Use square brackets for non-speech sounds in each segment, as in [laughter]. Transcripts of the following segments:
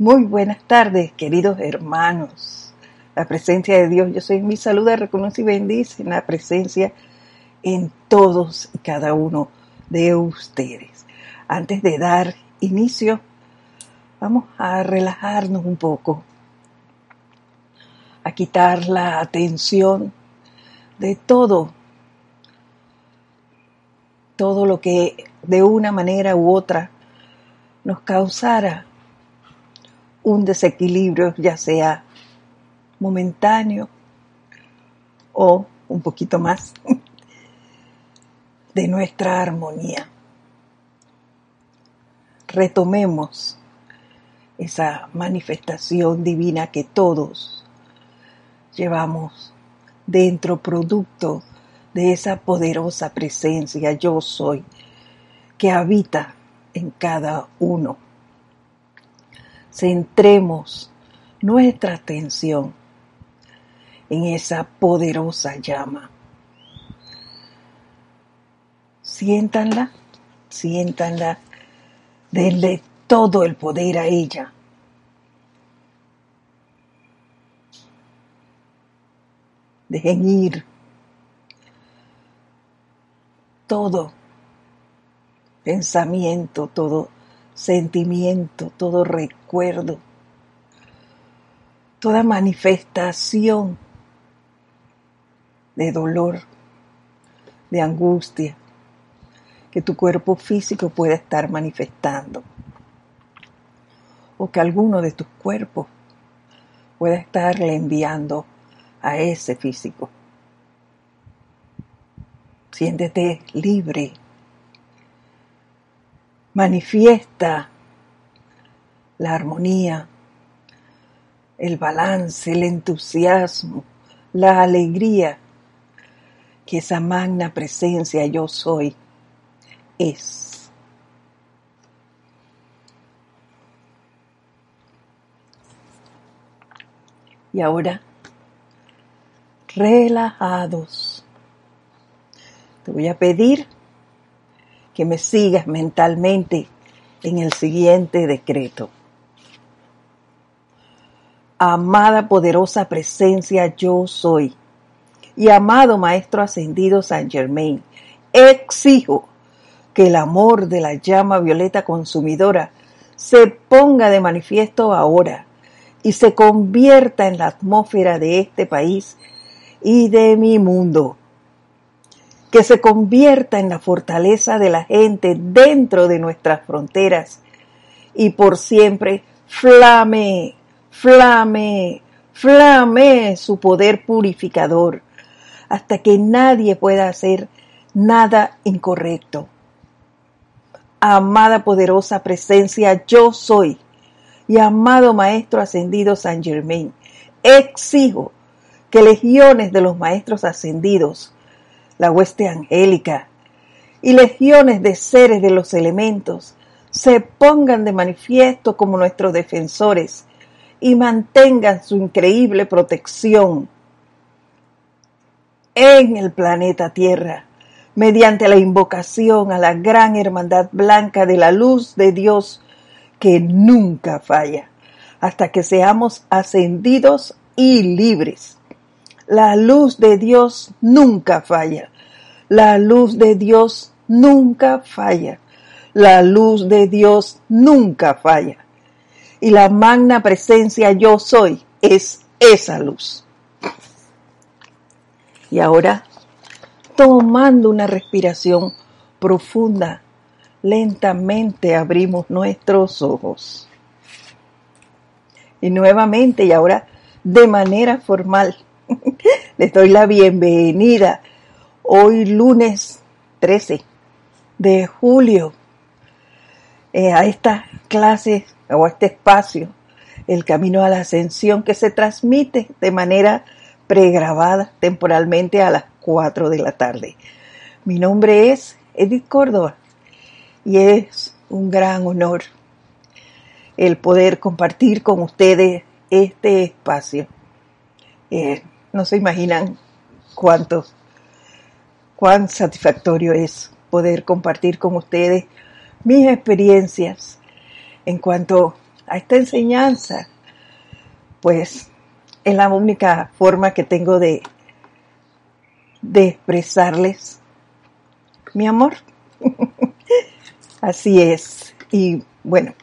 Muy buenas tardes, queridos hermanos. La presencia de Dios, yo soy mi saluda, reconoce y bendice en la presencia en todos y cada uno de ustedes. Antes de dar inicio, vamos a relajarnos un poco, a quitar la atención de todo, todo lo que de una manera u otra nos causara un desequilibrio, ya sea momentáneo o un poquito más de nuestra armonía. Retomemos esa manifestación divina que todos llevamos dentro, producto de esa poderosa presencia yo soy que habita en cada uno. Centremos nuestra atención en esa poderosa llama. Siéntanla, siéntanla, denle todo el poder a ella. Dejen ir todo pensamiento, todo sentimiento, todo recuerdo, toda manifestación de dolor, de angustia que tu cuerpo físico pueda estar manifestando o que alguno de tus cuerpos pueda estarle enviando a ese físico. Siéntete libre manifiesta la armonía, el balance, el entusiasmo, la alegría que esa magna presencia yo soy es. Y ahora, relajados, te voy a pedir que me sigas mentalmente en el siguiente decreto. Amada poderosa presencia yo soy y amado Maestro Ascendido San Germain, exijo que el amor de la llama violeta consumidora se ponga de manifiesto ahora y se convierta en la atmósfera de este país y de mi mundo que se convierta en la fortaleza de la gente dentro de nuestras fronteras y por siempre flame, flame, flame su poder purificador hasta que nadie pueda hacer nada incorrecto. Amada poderosa presencia, yo soy, y amado Maestro Ascendido San Germain, exijo que legiones de los Maestros Ascendidos la hueste angélica y legiones de seres de los elementos se pongan de manifiesto como nuestros defensores y mantengan su increíble protección en el planeta Tierra mediante la invocación a la gran hermandad blanca de la luz de Dios que nunca falla hasta que seamos ascendidos y libres. La luz de Dios nunca falla. La luz de Dios nunca falla. La luz de Dios nunca falla. Y la magna presencia yo soy es esa luz. Y ahora, tomando una respiración profunda, lentamente abrimos nuestros ojos. Y nuevamente, y ahora de manera formal, [laughs] les doy la bienvenida hoy lunes 13 de julio eh, a esta clase o a este espacio, el camino a la ascensión que se transmite de manera pregrabada temporalmente a las 4 de la tarde. Mi nombre es Edith Córdoba y es un gran honor el poder compartir con ustedes este espacio. Eh, no se imaginan cuántos cuán satisfactorio es poder compartir con ustedes mis experiencias en cuanto a esta enseñanza, pues es la única forma que tengo de, de expresarles mi amor. [laughs] Así es. Y bueno,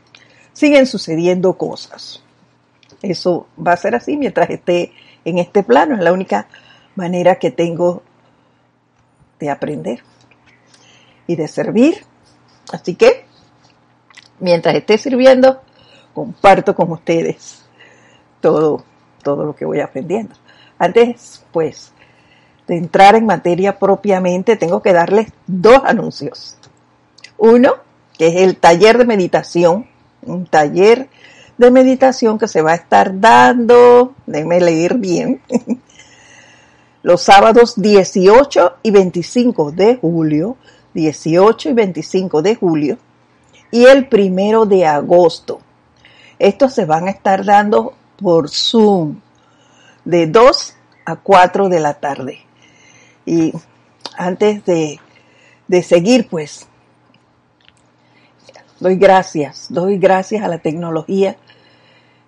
siguen sucediendo cosas. Eso va a ser así mientras esté en este plano. Es la única manera que tengo de aprender y de servir. Así que, mientras esté sirviendo, comparto con ustedes todo, todo lo que voy aprendiendo. Antes, pues, de entrar en materia propiamente, tengo que darles dos anuncios. Uno, que es el taller de meditación, un taller de meditación que se va a estar dando, déjenme leer bien, [laughs] los sábados 18 y 25 de julio, 18 y 25 de julio, y el primero de agosto. Estos se van a estar dando por Zoom de 2 a 4 de la tarde. Y antes de, de seguir, pues, doy gracias, doy gracias a la tecnología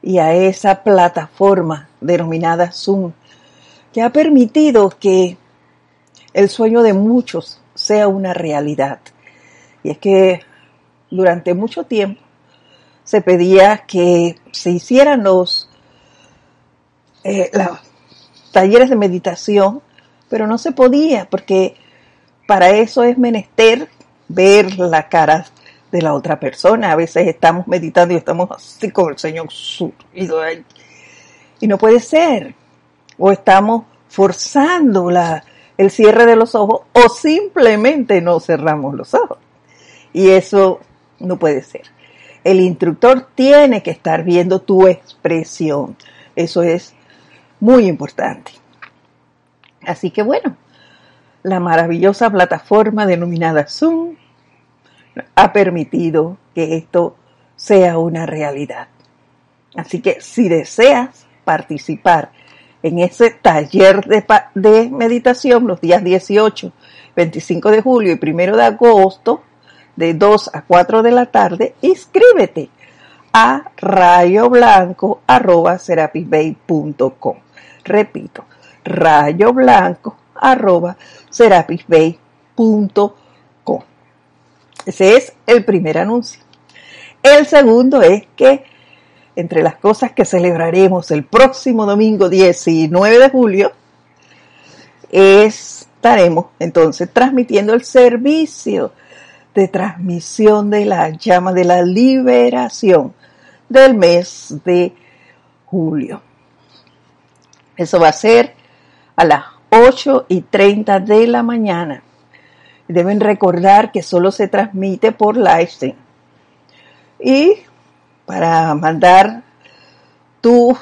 y a esa plataforma denominada Zoom, que ha permitido que el sueño de muchos sea una realidad. Y es que durante mucho tiempo se pedía que se hicieran los, eh, talleres de meditación, pero no se podía porque para eso es menester ver la cara de la otra persona. A veces estamos meditando y estamos así como el Señor surgido ahí. Y no puede ser. O estamos forzando la, el cierre de los ojos o simplemente no cerramos los ojos. Y eso no puede ser. El instructor tiene que estar viendo tu expresión. Eso es muy importante. Así que bueno, la maravillosa plataforma denominada Zoom ha permitido que esto sea una realidad. Así que si deseas participar en ese taller de, meditación los días 18, 25 de julio y 1 de agosto, de 2 a 4 de la tarde, inscríbete a rayoblanco.com. Repito, rayoblanco.com. Ese es el primer anuncio. El segundo es que entre las cosas que celebraremos el próximo domingo 19 de julio, estaremos entonces transmitiendo el servicio de transmisión de la llama de la liberación del mes de julio. Eso va a ser a las 8 y 30 de la mañana Deben recordar que solo se transmite por livestream. Y para mandar tu,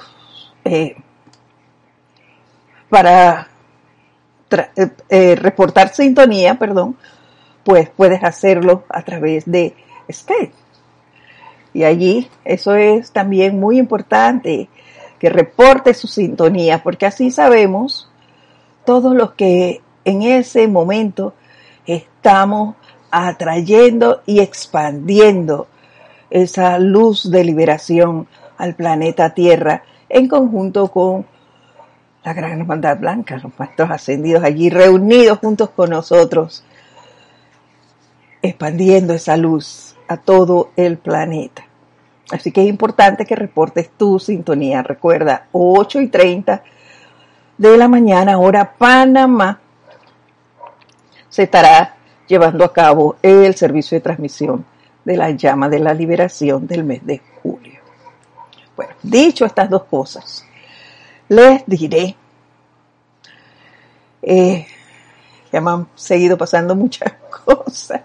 eh, para eh, eh, reportar sintonía, perdón, pues puedes hacerlo a través de Skype. Y allí eso es también muy importante, que reporte su sintonía, porque así sabemos todos los que en ese momento estamos atrayendo y expandiendo esa luz de liberación al planeta Tierra en conjunto con la Gran Hermandad Blanca, los maestros ascendidos allí reunidos juntos con nosotros, expandiendo esa luz a todo el planeta. Así que es importante que reportes tu sintonía. Recuerda, 8 y 30 de la mañana, hora Panamá, se estará llevando a cabo el servicio de transmisión de la llama de la liberación del mes de julio. Bueno, dicho estas dos cosas, les diré, eh, ya me han seguido pasando muchas [laughs] cosas,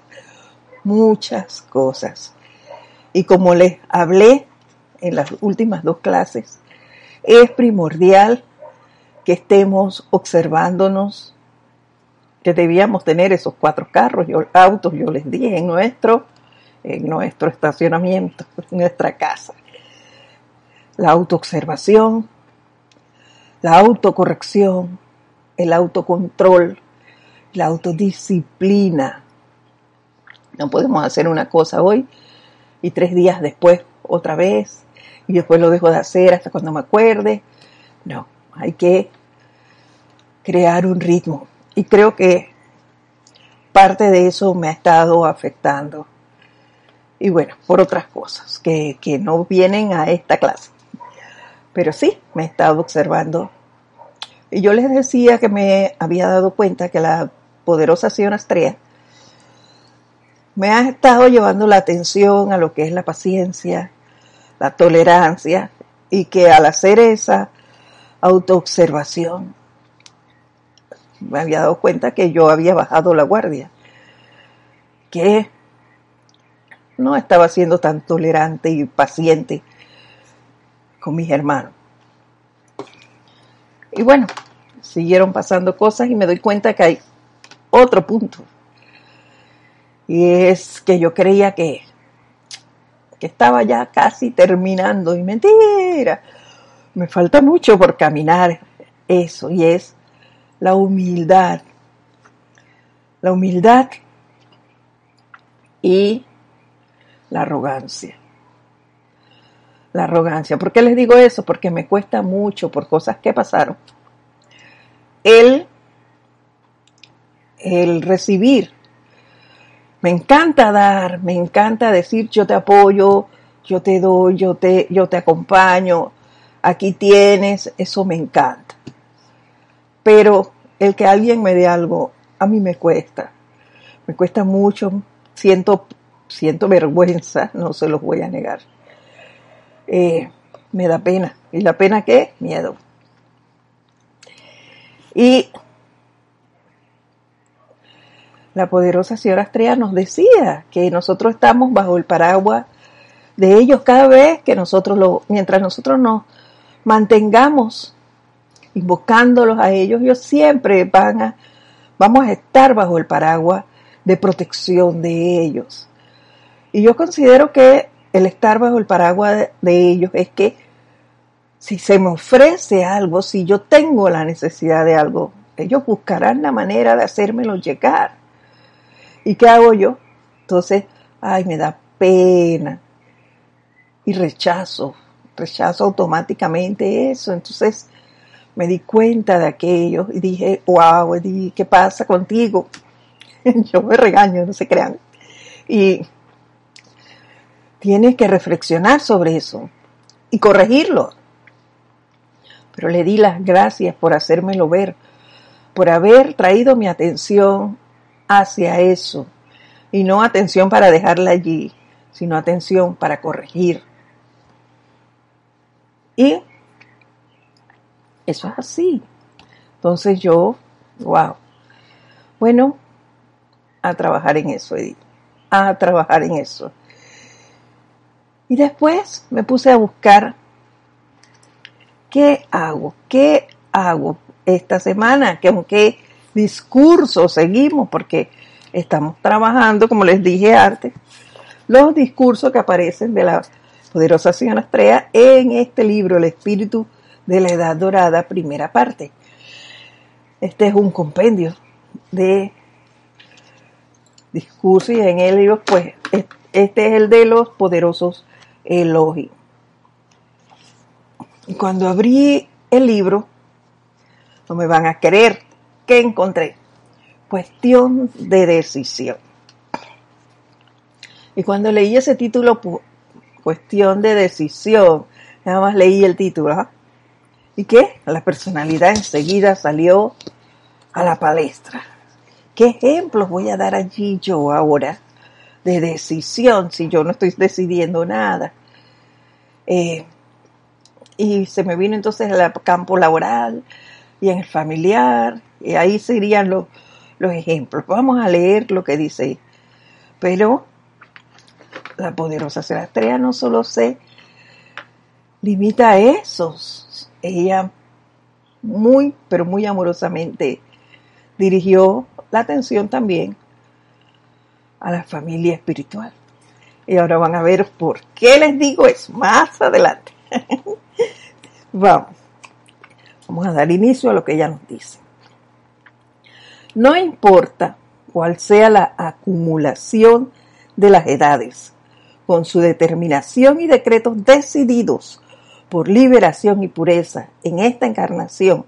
muchas cosas. Y como les hablé en las últimas dos clases, es primordial que estemos observándonos que debíamos tener esos cuatro carros, y autos, yo les dije, en nuestro, en nuestro estacionamiento, [laughs] en nuestra casa. La autoobservación, la autocorrección, el autocontrol, la autodisciplina. No podemos hacer una cosa hoy y tres días después otra vez y después lo dejo de hacer hasta cuando me acuerde. No, hay que crear un ritmo. Y creo que parte de eso me ha estado afectando. Y bueno, por otras cosas que, que no vienen a esta clase. Pero sí, me he estado observando. Y yo les decía que me había dado cuenta que la poderosa señora Estrella me ha estado llevando la atención a lo que es la paciencia, la tolerancia, y que al hacer esa autoobservación, me había dado cuenta que yo había bajado la guardia, que no estaba siendo tan tolerante y paciente con mis hermanos. Y bueno, siguieron pasando cosas y me doy cuenta que hay otro punto. Y es que yo creía que, que estaba ya casi terminando. Y mentira, me falta mucho por caminar eso. Y es la humildad. La humildad y la arrogancia la arrogancia. ¿Por qué les digo eso? Porque me cuesta mucho por cosas que pasaron. El, el recibir. Me encanta dar, me encanta decir yo te apoyo, yo te doy, yo te, yo te acompaño, aquí tienes, eso me encanta. Pero el que alguien me dé algo, a mí me cuesta. Me cuesta mucho, siento, siento vergüenza, [laughs] no se los voy a negar eh, me da pena. ¿Y la pena qué? Miedo. Y la poderosa señora Estrella nos decía que nosotros estamos bajo el paraguas de ellos cada vez que nosotros lo, mientras nosotros nos mantengamos invocándolos a ellos, ellos siempre van a, vamos a estar bajo el paraguas de protección de ellos. Y yo considero que el estar bajo el paraguas de, ellos es que si se me ofrece algo, si yo tengo la necesidad de algo, ellos buscarán la manera de hacérmelo llegar. ¿Y qué hago yo? Entonces, ay, me da pena. Y rechazo, rechazo automáticamente eso. Entonces, me di cuenta de aquello y dije, wow, ¿qué pasa contigo? [laughs] yo me regaño, no se crean. Y Tienes que reflexionar sobre eso y corregirlo. Pero le di las gracias por hacérmelo ver, por haber traído mi atención hacia eso. Y no atención para dejarla allí, sino atención para corregir. Y eso es así. Entonces yo, wow. Bueno, a trabajar en eso, Edith. A trabajar en eso. Y después me puse a buscar qué hago, qué hago esta semana, que aunque discurso seguimos, porque estamos trabajando, como les dije antes, los discursos que aparecen de la poderosa señora Estrella en este libro, El Espíritu de la Edad Dorada, primera parte. Este es un compendio de discursos y en él, pues, este es el de los poderosos Elohim. Y cuando abrí el libro, no me van a creer que encontré. Cuestión de decisión. Y cuando leí ese título, cuestión de decisión, nada más leí el título. ¿ah? ¿Y qué? La personalidad enseguida salió a la palestra. ¿Qué ejemplos voy a dar allí yo ahora? de decisión si yo no estoy decidiendo nada. Eh, y se me vino entonces al campo laboral y en el familiar, y ahí serían los, los ejemplos. Vamos a leer lo que dice. Pero la poderosa Serastrea no solo se limita a esos, ella muy, pero muy amorosamente dirigió la atención también a la familia espiritual. Y ahora van a ver por qué les digo eso más adelante. [laughs] Vamos. Vamos a dar inicio a lo que ella nos dice. No importa cuál sea la acumulación de las edades, con su determinación y decretos decididos por liberación y pureza en esta encarnación,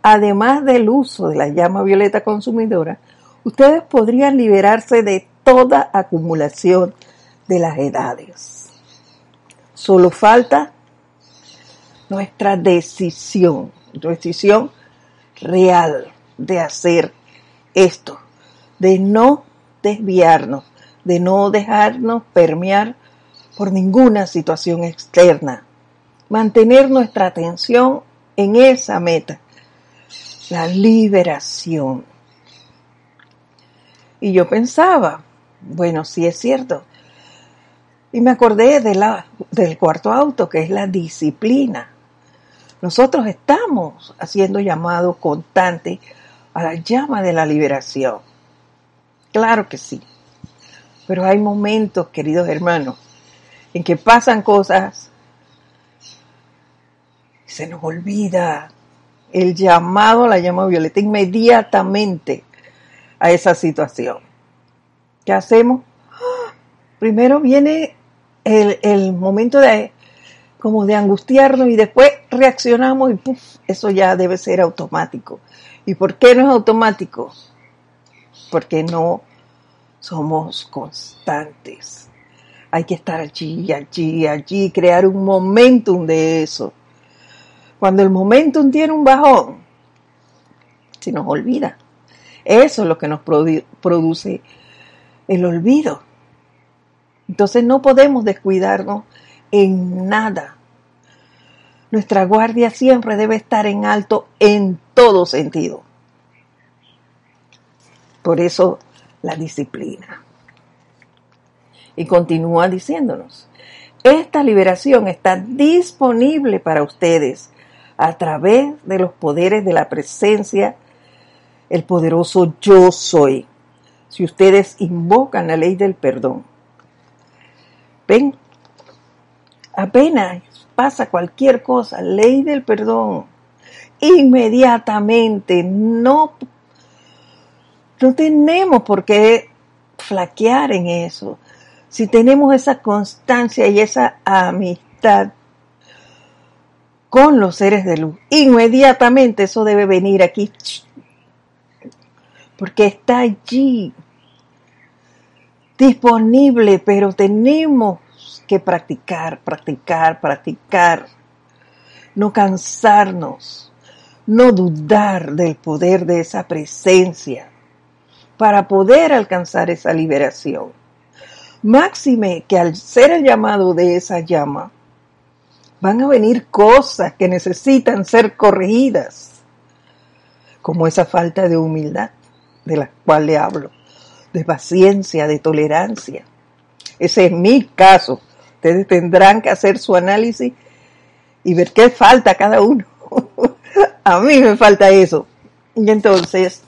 además del uso de la llama violeta consumidora, ustedes podrían liberarse de toda acumulación de las edades. Solo falta nuestra decisión, decisión real de hacer esto, de no desviarnos, de no dejarnos permear por ninguna situación externa, mantener nuestra atención en esa meta, la liberación. Y yo pensaba, bueno, sí es cierto. Y me acordé del cuarto auto, que es la disciplina. Nosotros estamos haciendo llamado constante a la llama de la liberación. Claro que sí. Pero hay momentos, queridos hermanos, en que pasan cosas se nos olvida el llamado la llama violeta inmediatamente a esa situación. ¿Qué hacemos? Primero viene el, el momento de como de angustiarnos y después reaccionamos y puff, eso ya debe ser automático. ¿Y por qué no es automático? Porque no somos constantes. Hay que estar allí, allí, allí, crear un momentum de eso. Cuando el momentum tiene un bajón, se nos olvida. Eso es lo que nos produce el olvido. Entonces no podemos descuidarnos en nada. Nuestra guardia siempre debe estar en alto en todo sentido. Por eso la disciplina. Y continúa diciéndonos, esta liberación está disponible para ustedes a través de los poderes de la presencia, el poderoso yo soy. Si ustedes invocan la ley del perdón. Ven, apenas pasa cualquier cosa, ley del perdón, inmediatamente no no tenemos por qué flaquear en eso. Si tenemos esa constancia y esa amistad con los seres de luz, inmediatamente eso debe venir aquí. Porque está allí, disponible, pero tenemos que practicar, practicar, practicar. No cansarnos, no dudar del poder de esa presencia para poder alcanzar esa liberación. Máxime que al ser el llamado de esa llama, van a venir cosas que necesitan ser corregidas, como esa falta de humildad de la cual le hablo, de paciencia, de tolerancia. Ese es mi caso. Ustedes tendrán que hacer su análisis y ver qué falta cada uno. [laughs] a mí me falta eso. Y entonces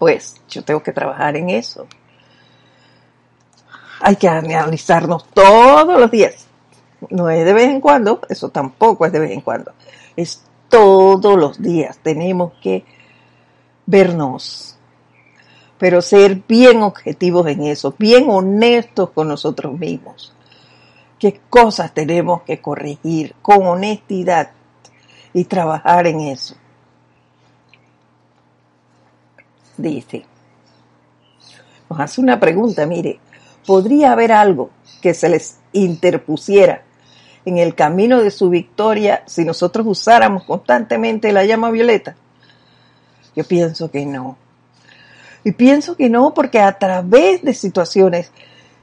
pues yo tengo que trabajar en eso. Hay que analizarnos todos los días. No es de vez en cuando, eso tampoco es de vez en cuando. Es todos los días. Tenemos que vernos, pero ser bien objetivos en eso, bien honestos con nosotros mismos. ¿Qué cosas tenemos que corregir con honestidad y trabajar en eso? dice. Nos hace una pregunta, mire, ¿podría haber algo que se les interpusiera en el camino de su victoria si nosotros usáramos constantemente la llama violeta? Yo pienso que no. Y pienso que no porque a través de situaciones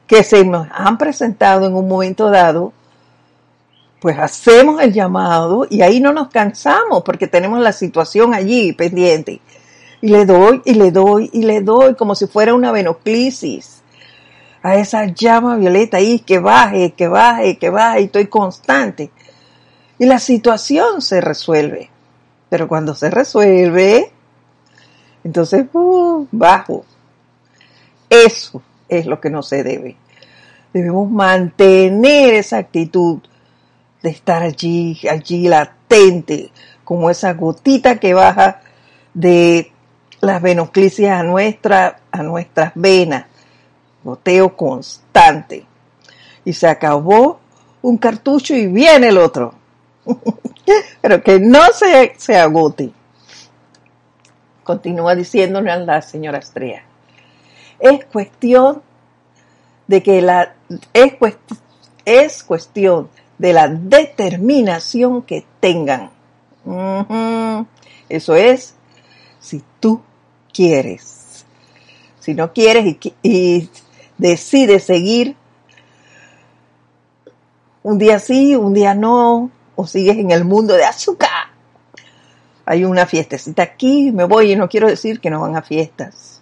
que se nos han presentado en un momento dado, pues hacemos el llamado y ahí no nos cansamos porque tenemos la situación allí pendiente. Y le doy y le doy y le doy como si fuera una venoclisis a esa llama violeta ahí que baje, que baje, que baje y estoy constante. Y la situación se resuelve. Pero cuando se resuelve, entonces uh, bajo. Eso es lo que no se debe. Debemos mantener esa actitud de estar allí, allí latente, como esa gotita que baja de las venoclisias a, nuestra, a nuestras venas, goteo constante. y se acabó un cartucho y viene el otro. [laughs] Pero que no se, se agote. Continúa diciéndole la señora Estrella. Es cuestión de que la es, es cuestión de la determinación que tengan. Eso es, si tú quieres. Si no quieres y decides seguir. Un día sí, un día no, o sigues en el mundo de azúcar. Hay una fiestecita aquí, me voy y no quiero decir que no van a fiestas,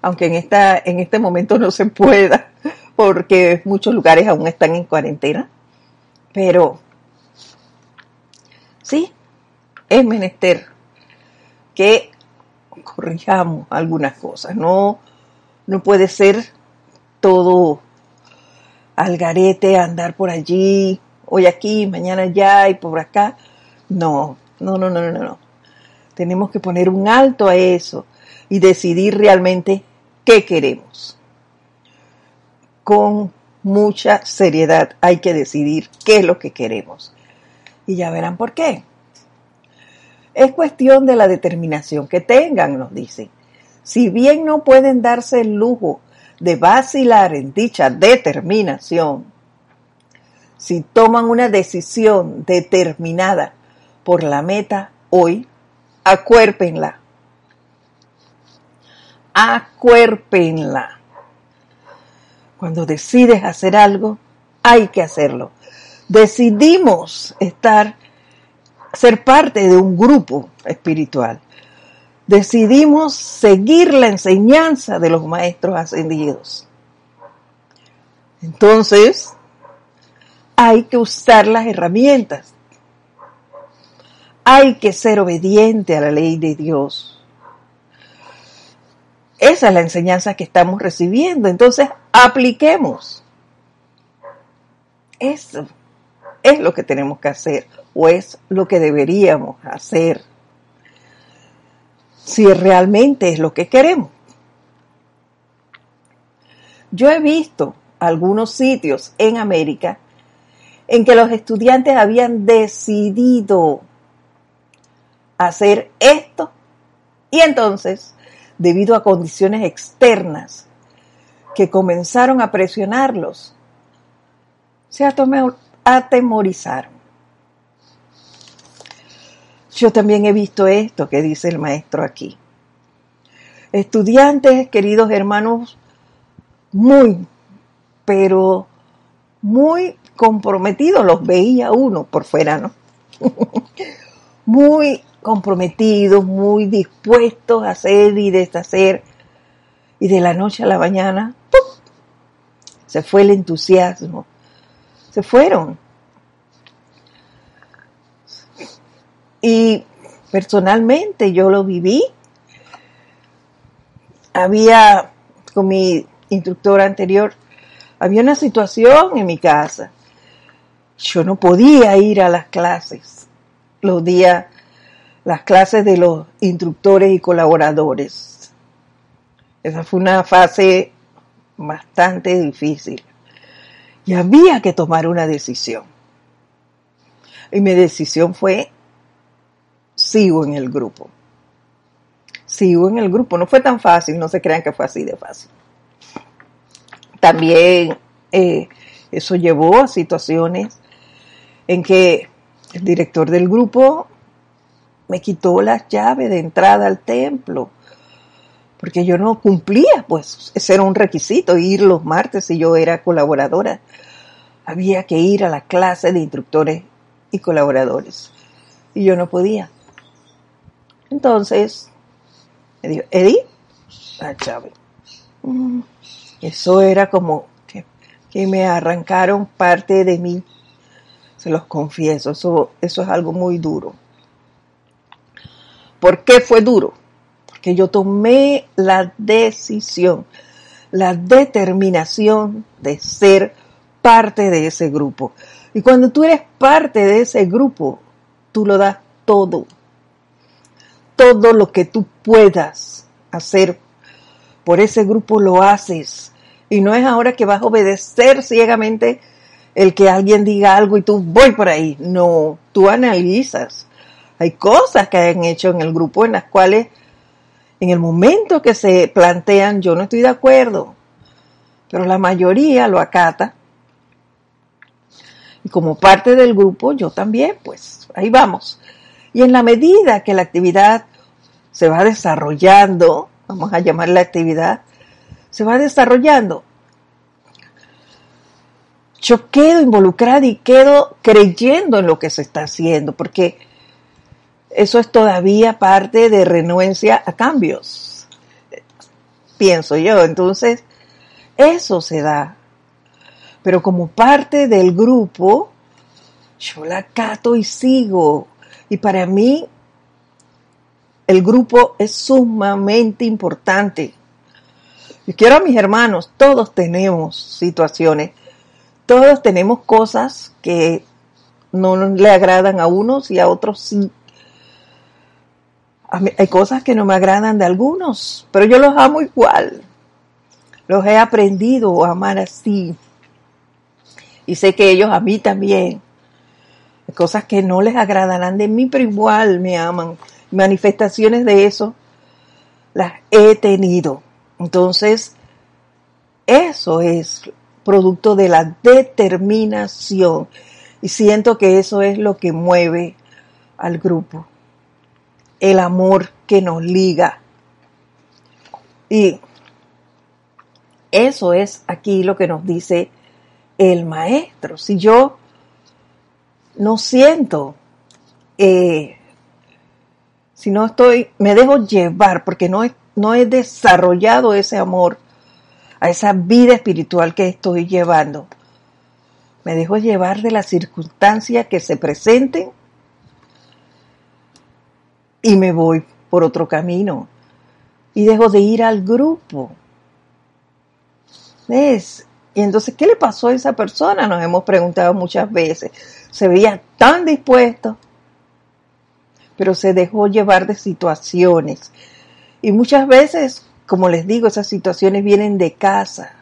aunque en, esta, en este momento no se pueda, [laughs] porque muchos lugares aún están en cuarentena, pero sí, es menester que corrijamos algunas cosas, no, no puede ser todo al garete, andar por allí, hoy aquí, mañana allá y por acá. No, no, no, no, no, no. Tenemos que poner un alto a eso y decidir realmente qué queremos. Con mucha seriedad hay que decidir qué es lo que queremos. Y ya verán por qué. Es cuestión de la determinación que tengan, nos dicen. Si bien no pueden darse el lujo de vacilar en dicha determinación, si toman una decisión determinada por la meta hoy, acuérpenla. Acuérpenla. Cuando decides hacer algo, hay que hacerlo. Decidimos estar, ser parte de un grupo espiritual decidimos seguir la enseñanza de los maestros ascendidos. Entonces, hay que usar las herramientas. Hay que ser obediente a la ley de Dios. Esa es la enseñanza que estamos recibiendo. Entonces, apliquemos. Eso es lo que tenemos que hacer o es lo que deberíamos hacer si realmente es lo que queremos. Yo he visto algunos sitios en América en que los estudiantes habían decidido hacer esto y entonces, debido a condiciones externas que comenzaron a presionarlos, se atemorizaron. Yo también he visto esto que dice el maestro aquí. Estudiantes, queridos hermanos, muy, pero muy comprometidos, los veía uno por fuera, ¿no? [laughs] muy comprometidos, muy dispuestos a hacer y deshacer. Y de la noche a la mañana, se fue el entusiasmo. Se fueron. Y personalmente yo lo viví. Había, con mi instructor anterior, había una situación en mi casa. Yo no podía ir a las clases, los días, las clases de los instructores y colaboradores. Esa fue una fase bastante difícil. Y había que tomar una decisión. Y mi decisión fue sigo en el grupo. Sigo en el grupo. No fue tan fácil, no se crean que fue así de fácil. También eh, eso llevó a situaciones en que el director del grupo me quitó las llaves de entrada al templo, porque yo no cumplía, pues ese era un requisito, ir los martes y yo era colaboradora. Había que ir a la clase de instructores y colaboradores, y yo no podía. Entonces, me dijo, Eddie, a Chávez. Mm, eso era como que, me arrancaron parte de mí. Se los confieso, eso, eso es algo muy duro. ¿Por qué fue duro? Porque yo tomé la decisión, la determinación de ser parte de ese grupo. Y cuando tú eres parte de ese grupo, tú lo das todo todo lo que tú puedas hacer por ese grupo lo haces. Y no es ahora que vas a obedecer ciegamente el que alguien diga algo y tú voy por ahí. No, tú analizas. Hay cosas que han hecho en el grupo en las cuales en el momento que se plantean yo no estoy de acuerdo, pero la mayoría lo acata. Y como parte del grupo yo también, pues ahí vamos. Y en la medida que la actividad se va desarrollando, vamos a llamar la actividad, se va desarrollando, yo quedo involucrada y quedo creyendo en lo que se está haciendo, porque eso es todavía parte de renuencia a cambios, pienso yo. Entonces, eso se da. Pero como parte del grupo, yo la cato y sigo. Y para mí, el grupo es sumamente importante. Yo quiero a mis hermanos, todos tenemos situaciones todos tenemos cosas que no le agradan a unos y a otros sí. hay cosas que no me agradan de algunos, pero yo los amo igual. Los he aprendido a amar así. Y sé que ellos a mí también. Cosas que no les agradarán de mí, pero igual me aman. Manifestaciones de eso las he tenido. Entonces, eso es producto de la determinación. Y siento que eso es lo que mueve al grupo. El amor que nos liga. Y eso es aquí lo que nos dice el maestro. Si yo no siento, eh, si no estoy, me dejo llevar porque no no he desarrollado ese amor a esa vida espiritual que estoy llevando. Me dejo llevar de las circunstancias que se presenten y me voy por otro camino. Y dejo de ir al grupo. ¿Ves? Y entonces, ¿qué le pasó a esa persona? Nos hemos preguntado muchas veces. Se veía tan dispuesto, pero se dejó llevar de situaciones. Y muchas veces como les digo, esas situaciones vienen de casa.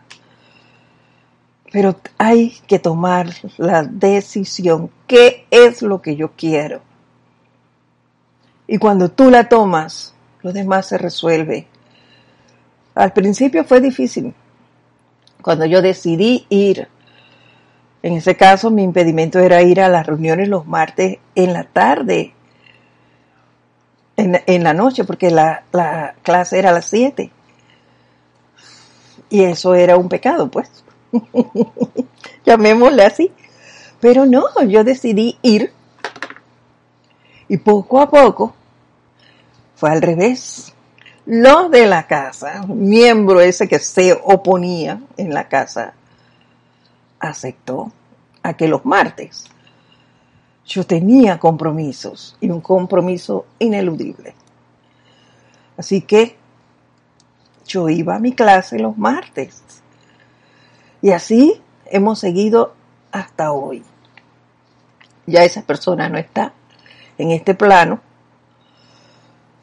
Pero hay que tomar la decisión. ¿Qué es lo que yo quiero? Y cuando tú la tomas, lo demás se resuelve. Al principio fue difícil. Cuando yo decidí ir, en ese caso mi impedimento era ir a las reuniones los martes en la tarde, en, la noche, porque la, la clase era a las 7. Y eso era un pecado, pues. [laughs] Llamémosle así. Pero no, yo decidí ir. Y poco a poco fue al revés. Los de la casa, miembro ese que se oponía en la casa, aceptó a que los martes yo tenía compromisos y un compromiso ineludible. Así que yo iba a mi clase los martes. Y así hemos seguido hasta hoy. Ya esa persona no está en este plano,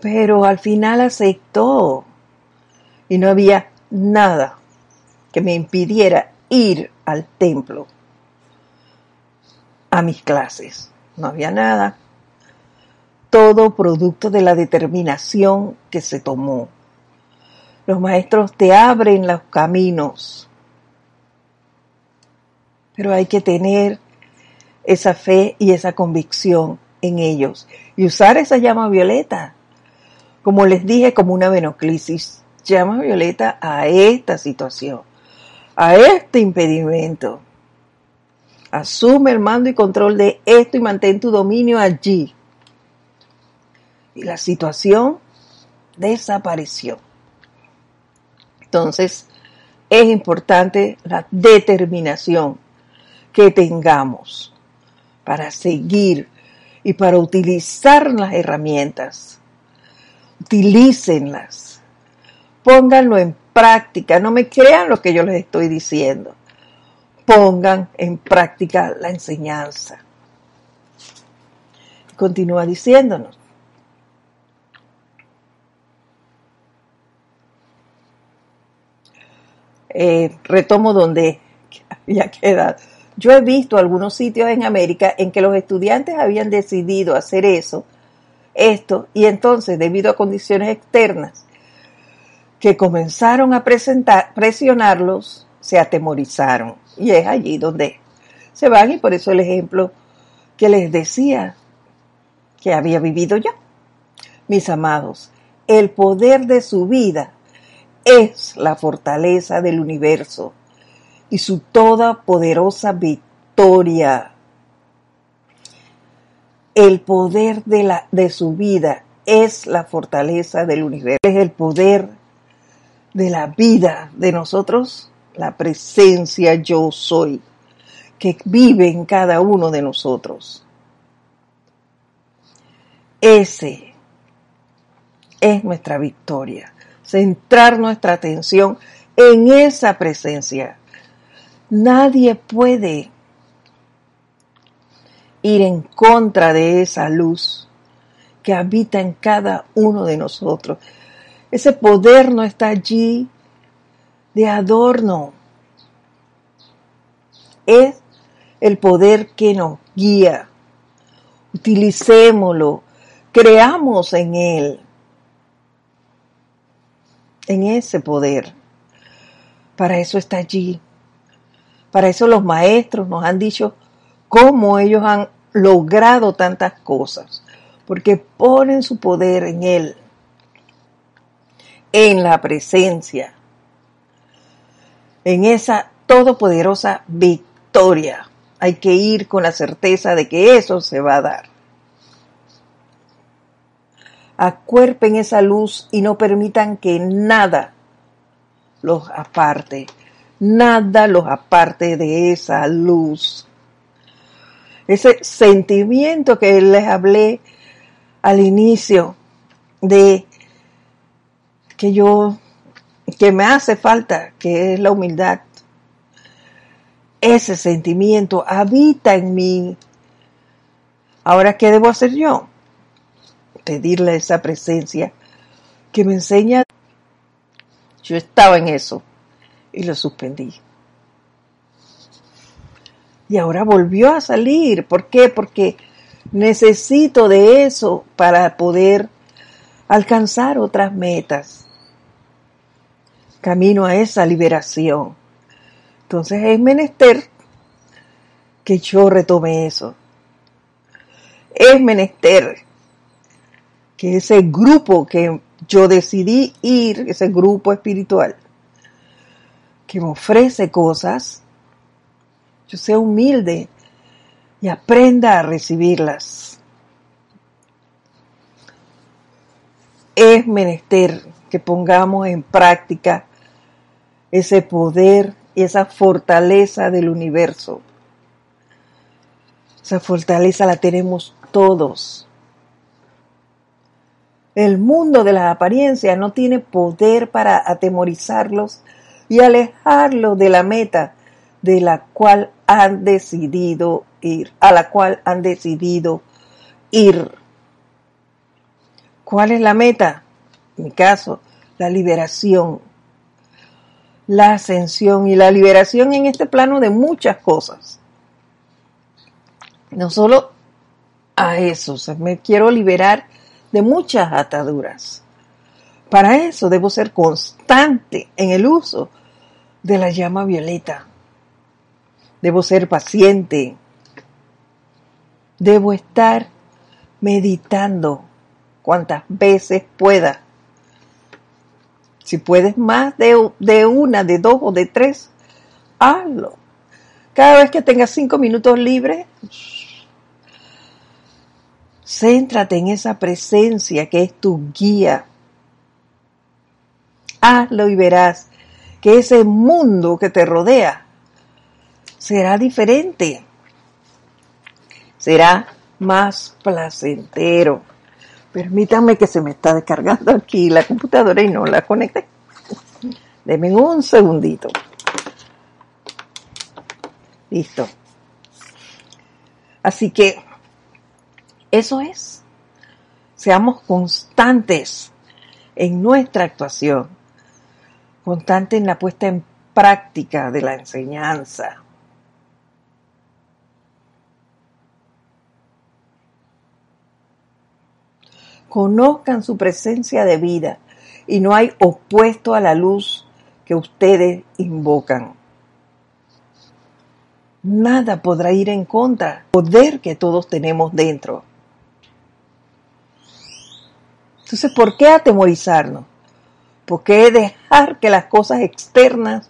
pero al final aceptó y no había nada que me impidiera ir al templo a mis clases. No había nada. Todo producto de la determinación que se tomó. Los maestros te abren los caminos, pero hay que tener esa fe y esa convicción en ellos y usar esa llama violeta, como les dije, como una venoclisis, llama violeta a esta situación, a este impedimento. Asume el mando y control de esto y mantén tu dominio allí. Y la situación desapareció. Entonces, es importante la determinación que tengamos para seguir y para utilizar las herramientas. Utilícenlas. Pónganlo en práctica. No me crean lo que yo les estoy diciendo. Pongan en práctica la enseñanza. Continúa diciéndonos. Eh, retomo donde ya queda Yo he visto algunos sitios en América en que los estudiantes habían decidido hacer eso, esto, y entonces, debido a condiciones externas que comenzaron a presentar, presionarlos, se atemorizaron. Y es allí donde se van, y por eso el ejemplo que les decía que había vivido yo. Mis amados, el poder de su vida es la fortaleza del universo y su toda poderosa victoria. El poder de, la, de su vida es la fortaleza del universo, es el poder de la vida de nosotros, la presencia yo soy, que vive en cada uno de nosotros. Ese es nuestra victoria, centrar nuestra atención en esa presencia Nadie puede ir en contra de esa luz que habita en cada uno de nosotros. Ese poder no está allí de adorno. Es el poder que nos guía. Utilicémoslo, creamos en él, en ese poder. Para eso está allí. Para eso los maestros nos han dicho cómo ellos han logrado tantas cosas, porque ponen su poder en Él, en la presencia, en esa todopoderosa victoria. Hay que ir con la certeza de que eso se va a dar. Acuerpen esa luz y no permitan que nada los aparte nada los aparte de esa luz. Ese sentimiento que les hablé al inicio de que yo, que me hace falta, que es la humildad. Ese sentimiento habita en mí. Ahora, ¿qué debo hacer yo? Pedirle esa presencia que me enseña. Yo estaba en eso y lo suspendí. Y ahora volvió a salir. ¿Por qué? Porque necesito de eso para poder alcanzar otras metas. Camino a esa liberación. Entonces es menester que yo retome eso. Es menester que ese grupo que yo decidí ir, ese grupo espiritual, que me ofrece cosas, yo sea humilde y aprenda a recibirlas. Es menester que pongamos en práctica ese poder y esa fortaleza del universo. Esa fortaleza la tenemos todos. El mundo de las apariencias no tiene poder para atemorizarlos y alejarlo de la meta de la cual han decidido ir, a la cual han decidido ir. ¿Cuál es la meta? En mi caso, la liberación, la ascensión y la liberación en este plano de muchas cosas. No solo a eso, me quiero liberar de muchas ataduras. Para eso debo ser constante en el uso de la llama violeta. Debo ser paciente. Debo estar meditando cuantas veces pueda. Si puedes más de, de, una, de dos o de tres, hazlo. Cada vez que tengas cinco minutos libres, céntrate en esa presencia que es tu guía hazlo y verás que ese mundo que te rodea será diferente, será más placentero. Permítanme que se me está descargando aquí la computadora y no la conecté. Denme un segundito. Listo. Así que eso es. Seamos constantes en nuestra actuación constante en la puesta en práctica de la enseñanza. Conozcan su presencia de vida y no hay opuesto a la luz que ustedes invocan. Nada podrá ir en contra del poder que todos tenemos dentro. Entonces, ¿por qué atemorizarnos? ¿Por qué dejar que las cosas externas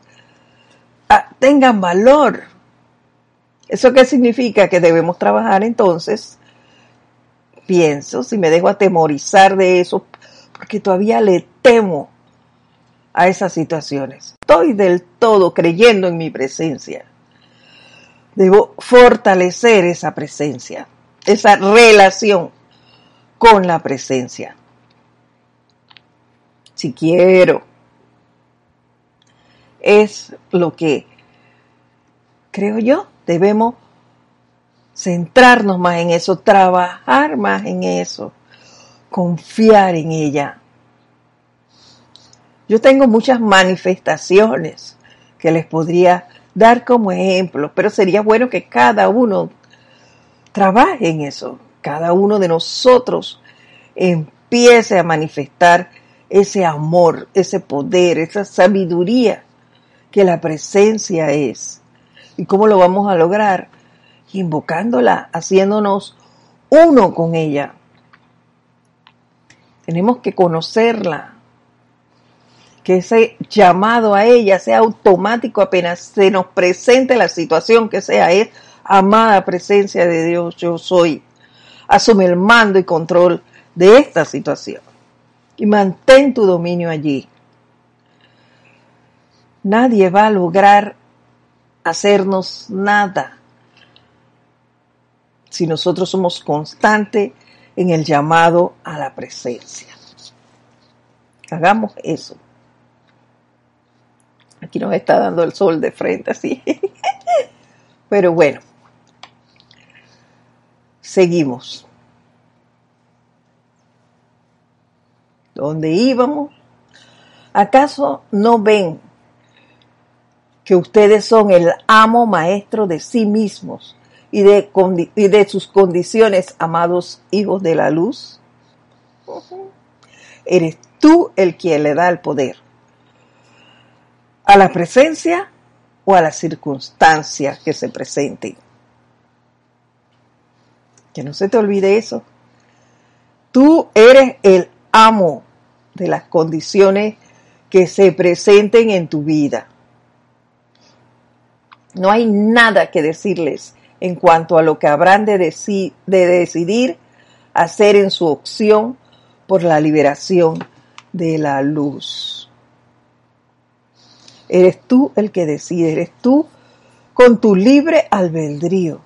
ah, tengan valor? ¿Eso qué significa? Que debemos trabajar entonces, pienso, si me dejo atemorizar de eso, porque todavía le temo a esas situaciones. Estoy del todo creyendo en mi presencia. Debo fortalecer esa presencia, esa relación con la presencia si quiero. Es lo que creo yo, debemos centrarnos más en eso, trabajar más en eso, confiar en ella. Yo tengo muchas manifestaciones que les podría dar como ejemplo, pero sería bueno que cada uno trabaje en eso, cada uno de nosotros empiece a manifestar ese amor, ese poder, esa sabiduría que la presencia es. ¿Y cómo lo vamos a lograr? Invocándola, haciéndonos uno con ella. Tenemos que conocerla, que ese llamado a ella sea automático apenas se nos presente la situación que sea, es amada presencia de Dios, yo soy. Asume el mando y control de esta situación y mantén tu dominio allí. Nadie va a lograr hacernos nada si nosotros somos constantes en el llamado a la presencia. Hagamos eso. Aquí nos está dando el sol de frente así. [laughs] Pero bueno, seguimos. ¿Dónde íbamos? ¿Acaso no ven que ustedes son el amo maestro de sí mismos y de, y de sus condiciones, amados hijos de la luz? Eres tú el quien le da el poder. A la presencia o a las circunstancias que se presenten. Que no se te olvide eso. Tú eres el amo de las condiciones que se presenten en tu vida. No hay nada que decirles en cuanto a lo que habrán de, de decidir hacer en su opción por la liberación de la luz. Eres tú el que decide, eres tú con tu libre albedrío,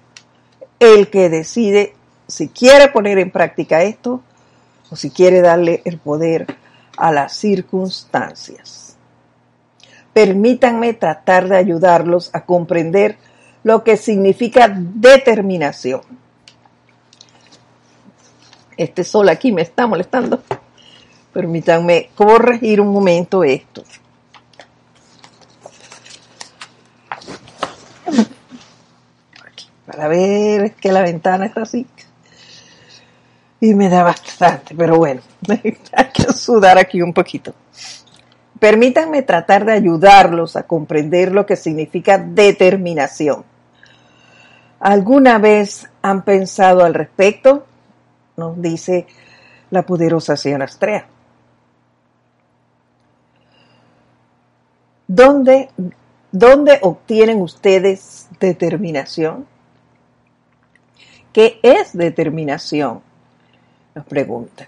el que decide si quiere poner en práctica esto o si quiere darle el poder a las circunstancias. Permítanme tratar de ayudarlos a comprender lo que significa determinación. Este sol aquí me está molestando. Permítanme corregir un momento esto. para ver que la ventana está así y me da bastante, pero bueno, [laughs] hay que sudar aquí un poquito. Permítanme tratar de ayudarlos a comprender lo que significa determinación. ¿Alguna vez han pensado al respecto? Nos dice la poderosa señora Astrea. ¿Dónde, ¿Dónde obtienen ustedes determinación? ¿Qué es determinación? nos pregunta.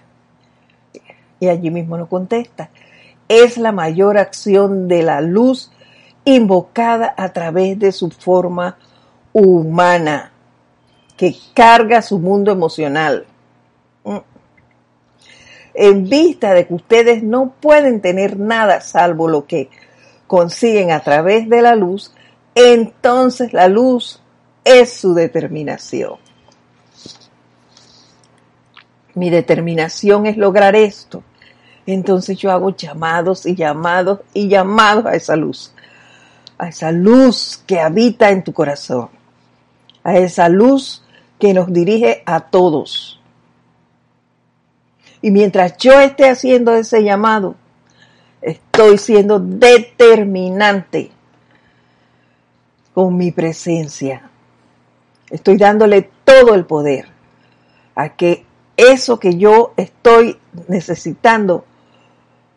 Y allí mismo nos contesta. Es la mayor acción de la luz invocada a través de su forma humana, que carga su mundo emocional. Mm. En vista de que ustedes no pueden tener nada salvo lo que consiguen a través de la luz, entonces la luz es su determinación mi determinación es lograr esto. Entonces yo hago llamados y llamados y llamados a esa luz, a esa luz que habita en tu corazón, a esa luz que nos dirige a todos. Y mientras yo esté haciendo ese llamado, estoy siendo determinante con mi presencia. Estoy dándole todo el poder a que eso que yo estoy necesitando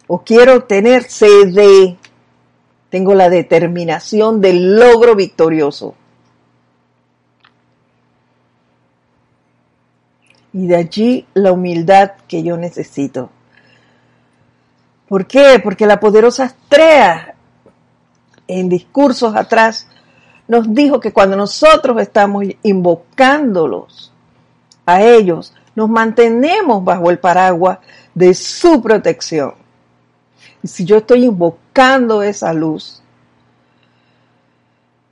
o quiero tener se dé. Tengo la determinación del logro victorioso. Y de allí la humildad que yo necesito. ¿Por qué? Porque la poderosa Estrella en discursos atrás nos dijo que cuando nosotros estamos invocándolos a ellos, nos mantenemos bajo el paraguas de su protección. Y si yo estoy invocando esa luz,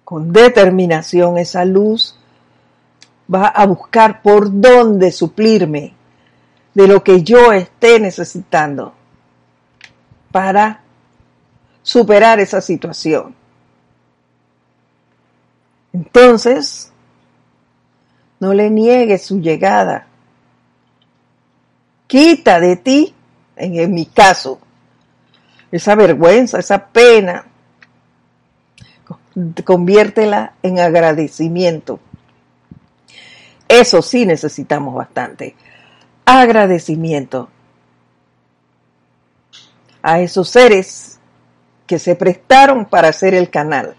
con determinación, esa luz va a buscar por dónde suplirme de lo que yo esté necesitando para superar esa situación. Entonces, no le niegues su llegada. Quita de ti, en, mi caso, esa vergüenza, esa pena. Conviértela en agradecimiento. Eso sí necesitamos bastante. Agradecimiento a esos seres que se prestaron para hacer el canal,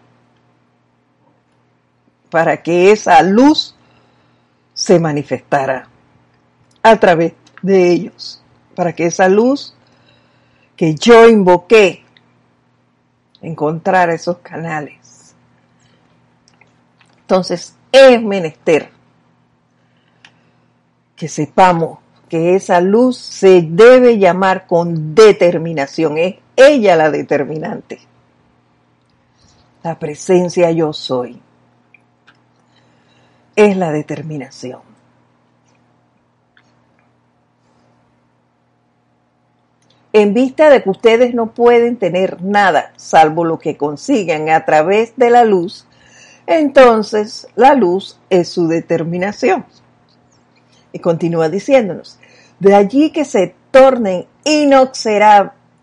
para que esa luz se manifestara a través de ellos, para que esa luz que yo invoqué encontrara esos canales. Entonces es menester que sepamos que esa luz se debe llamar con determinación. Es ella la determinante. La presencia yo soy. Es la determinación. En vista de que ustedes no pueden tener nada salvo lo que consiguen a través de la luz, entonces la luz es su determinación. Y continúa diciéndonos, de allí que se tornen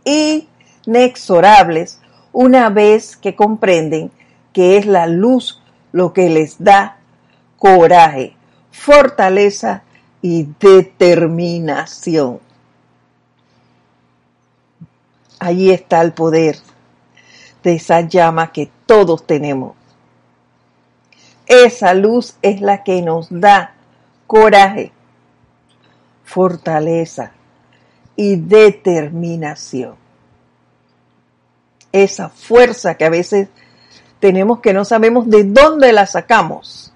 inexorables una vez que comprenden que es la luz lo que les da coraje, fortaleza y determinación. Allí está el poder de esa llama que todos tenemos. Esa luz es la que nos da coraje, fortaleza y determinación. Esa fuerza que a veces tenemos que no sabemos de dónde la sacamos.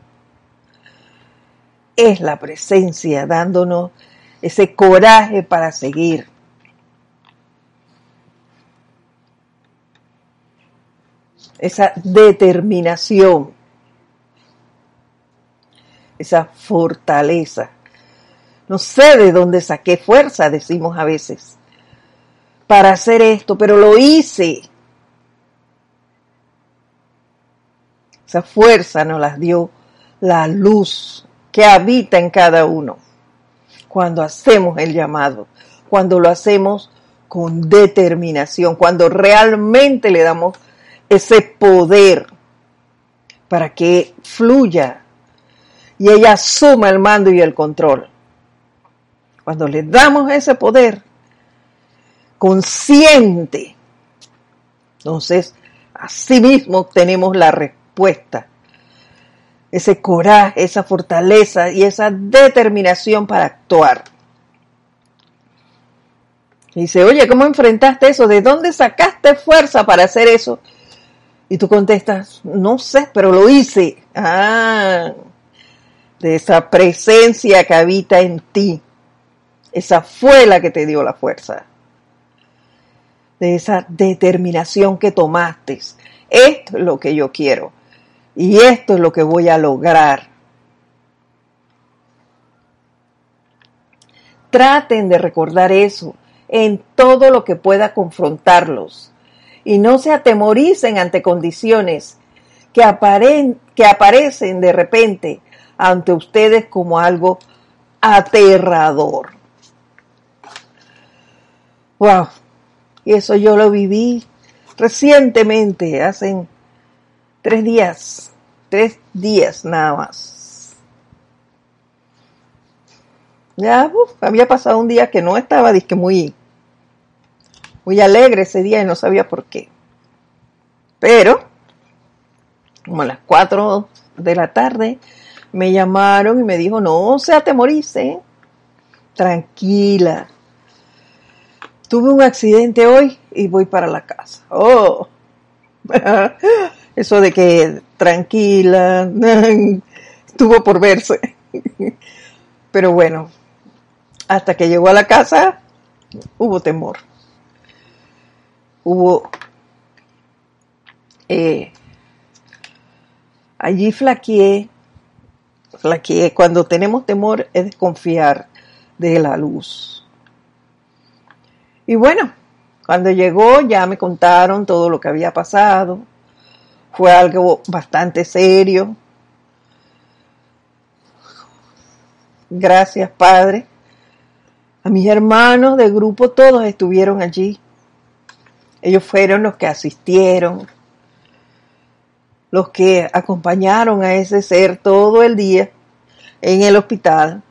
Es la presencia dándonos ese coraje para seguir. Esa determinación esa fortaleza. No sé de dónde saqué fuerza, decimos a veces, para hacer esto, pero lo hice. Esa fuerza nos las dio la luz que habita en cada uno. Cuando hacemos el llamado, cuando lo hacemos con determinación, cuando realmente le damos ese poder para que fluya y ella asuma el mando y el control. Cuando le damos ese poder consciente, entonces así mismo tenemos la respuesta. Ese coraje, esa fortaleza y esa determinación para actuar. Y dice, oye, ¿cómo enfrentaste eso? ¿De dónde sacaste fuerza para hacer eso? Y tú contestas, no sé, pero lo hice. Ah, de esa presencia que habita en ti. Esa fue la que te dio la fuerza. De esa determinación que tomaste. Esto es lo que yo quiero. Y esto es lo que voy a lograr. Traten de recordar eso en todo lo que pueda confrontarlos. Y no se atemoricen ante condiciones que, que aparecen de repente ante ustedes como algo aterrador. Wow. Y eso yo lo viví recientemente, hace tres días, tres días nada más. Ya había pasado un día que no estaba muy, muy alegre ese día y no sabía por qué. Pero, como a las cuatro de la tarde, me llamaron y me dijo, no se atemorice, tranquila. Tuve un accidente hoy y voy para la casa. Oh, [laughs] eso de que tranquila, [laughs] estuvo por verse. [laughs] Pero bueno, hasta que llegó a la casa, hubo temor. Hubo... Eh, allí flaqueé, flaqueé. Cuando tenemos temor es desconfiar de la luz. Y bueno, cuando llegó ya me contaron todo lo que había pasado. Fue algo bastante serio. Gracias, Padre. A mis hermanos de grupo todos estuvieron allí. Ellos fueron los que asistieron, los que acompañaron a ese ser todo el día en el hospital.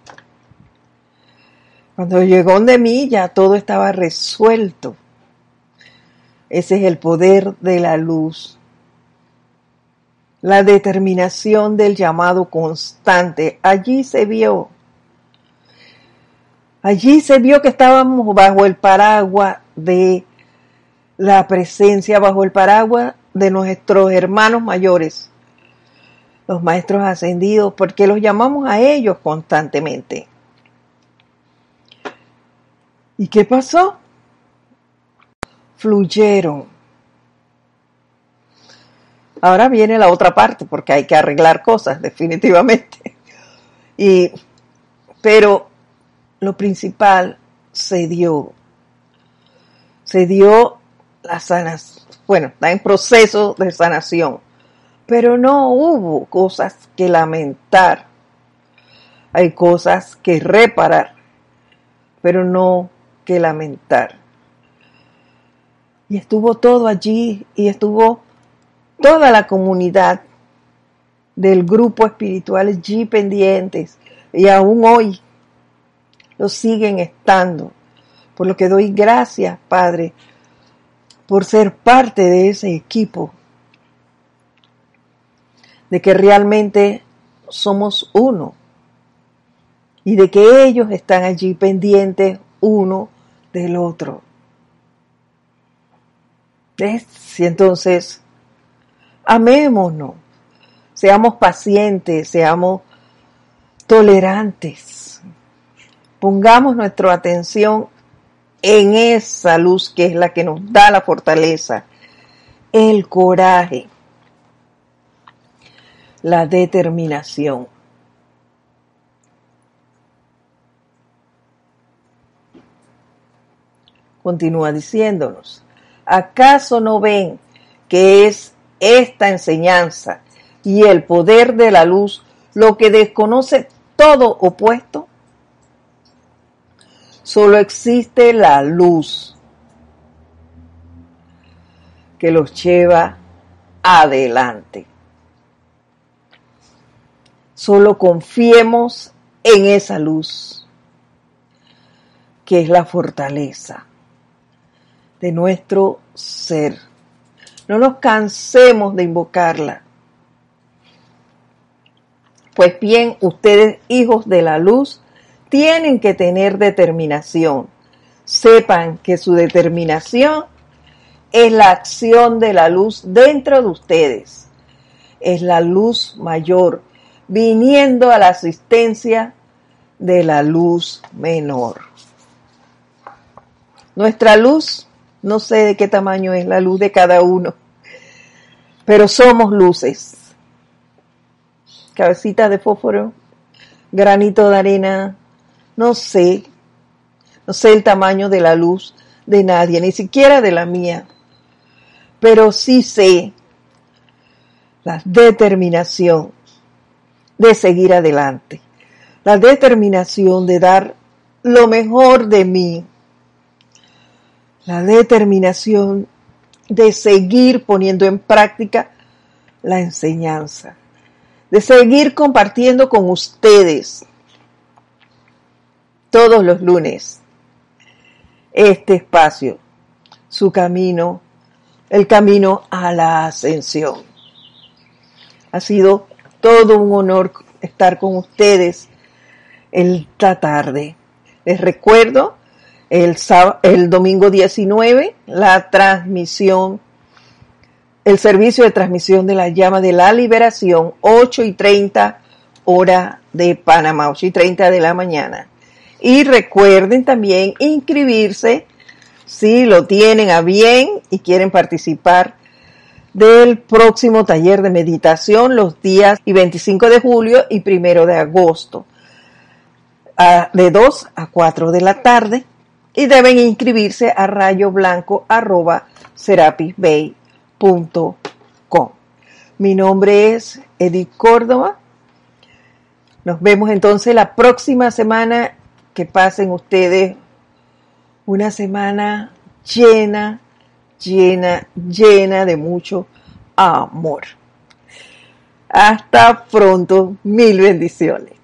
Cuando llegó de mí ya todo estaba resuelto. Ese es el poder de la luz. La determinación del llamado constante. Allí se vio. Allí se vio que estábamos bajo el paraguas de la presencia, bajo el paraguas de nuestros hermanos mayores, los maestros ascendidos, porque los llamamos a ellos constantemente. ¿Y qué pasó? Fluyeron. Ahora viene la otra parte, porque hay que arreglar cosas, [laughs] definitivamente. Y, pero lo principal se dio. Se dio la sanación. Bueno, está en proceso de sanación. Pero no hubo cosas que lamentar. Hay cosas que reparar. Pero no que lamentar. Y estuvo todo allí y estuvo toda la comunidad del grupo espiritual allí pendientes y aún hoy lo siguen estando. Por lo que doy gracias, Padre, por ser parte de ese equipo, de que realmente somos uno y de que ellos están allí pendientes uno del otro. ¿Ves? Entonces, amémonos, seamos pacientes, seamos tolerantes, pongamos nuestra atención en esa luz que es la que nos da la fortaleza, el coraje, la determinación. Continúa diciéndonos, ¿acaso no ven que es esta enseñanza y el poder de la luz lo que desconoce todo opuesto? Solo existe la luz que los lleva adelante. Solo confiemos en esa luz, que es la fortaleza de nuestro ser. No nos cansemos de invocarla. Pues bien, ustedes, hijos de la luz, tienen que tener determinación. Sepan que su determinación es la acción de la luz dentro de ustedes. Es la luz mayor, viniendo a la asistencia de la luz menor. Nuestra luz no sé de qué tamaño es la luz de cada uno, pero somos luces. Cabecita de fósforo, granito de arena, no sé, no sé el tamaño de la luz de nadie, ni siquiera de la mía, pero sí sé la determinación de seguir adelante, la determinación de dar lo mejor de mí la determinación de seguir poniendo en práctica la enseñanza, de seguir compartiendo con ustedes todos los lunes este espacio, su camino, el camino a la ascensión. Ha sido todo un honor estar con ustedes esta tarde. Les recuerdo el, el domingo 19, la transmisión, el servicio de transmisión de la llama de la liberación, 8 y 30 hora de Panamá, 8 y 30 de la mañana. Y recuerden también inscribirse si lo tienen a bien y quieren participar del próximo taller de meditación los días 25 de julio y 1 de agosto, de 2 a 4 de la tarde y deben inscribirse a rayoblanco.com. Mi nombre es Edith Córdoba. Nos vemos entonces la próxima semana. Que pasen ustedes una semana llena, llena, llena de mucho amor. Hasta pronto. Mil bendiciones.